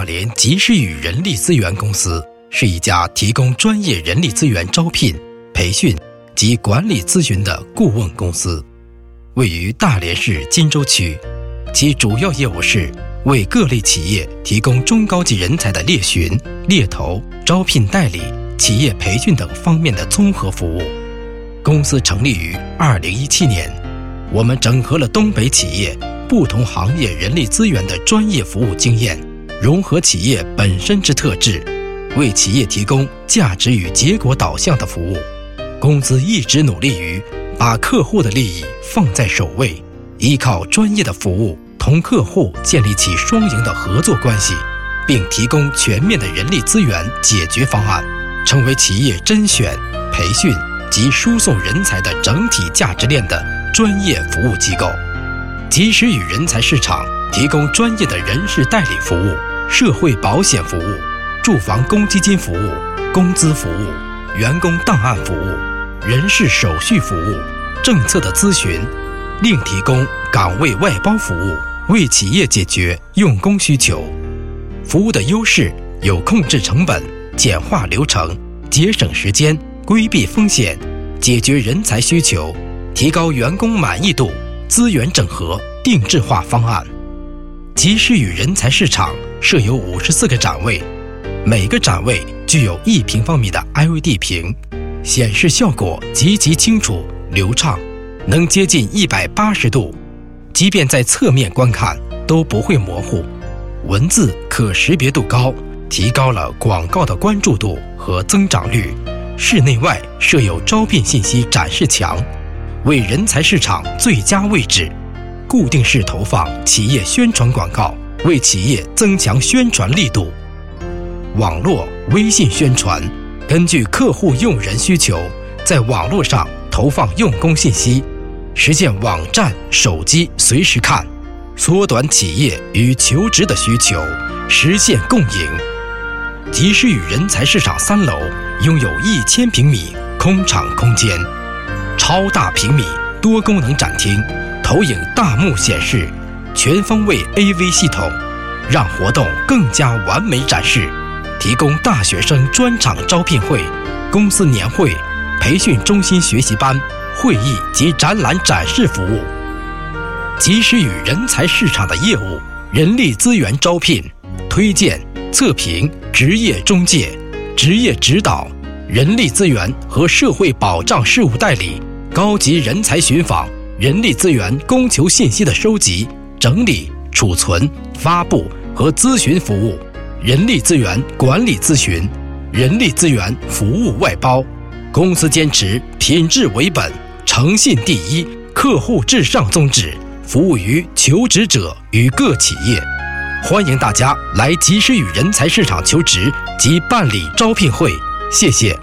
大连及时雨人力资源公司是一家提供专业人力资源招聘、培训及管理咨询的顾问公司，位于大连市金州区。其主要业务是为各类企业提供中高级人才的猎寻、猎头、招聘代理、企业培训等方面的综合服务。公司成立于二零一七年，我们整合了东北企业不同行业人力资源的专业服务经验，融合企业本身之特质，为企业提供价值与结果导向的服务。公司一直努力于把客户的利益放在首位，依靠专业的服务同客户建立起双赢的合作关系，并提供全面的人力资源解决方案，成为企业甄选、培训。及输送人才的整体价值链的专业服务机构，及时与人才市场提供专业的人事代理服务、社会保险服务、住房公积金服务、工资服务、员工档案服务、人事手续服务、政策的咨询，另提供岗位外包服务，为企业解决用工需求。服务的优势有控制成本、简化流程、节省时间。规避风险，解决人才需求，提高员工满意度，资源整合，定制化方案。及时与人才市场设有五十四个展位，每个展位具有一平方米的 LED 屏，显示效果极其清楚流畅，能接近一百八十度，即便在侧面观看都不会模糊。文字可识别度高，提高了广告的关注度和增长率。室内外设有招聘信息展示墙，为人才市场最佳位置；固定式投放企业宣传广告，为企业增强宣传力度；网络微信宣传，根据客户用人需求，在网络上投放用工信息，实现网站、手机随时看，缩短企业与求职的需求，实现共赢。及时雨人才市场三楼拥有一千平米空场空间，超大平米多功能展厅，投影大幕显示，全方位 AV 系统，让活动更加完美展示。提供大学生专场招聘会、公司年会、培训中心学习班、会议及展览展示服务。及时与人才市场的业务，人力资源招聘、推荐。测评、职业中介、职业指导、人力资源和社会保障事务代理、高级人才寻访、人力资源供求信息的收集、整理、储存、发布和咨询服务、人力资源管理咨询、人力资源服务外包。公司坚持品质为本、诚信第一、客户至上宗旨，服务于求职者与各企业。欢迎大家来及时雨人才市场求职及办理招聘会，谢谢。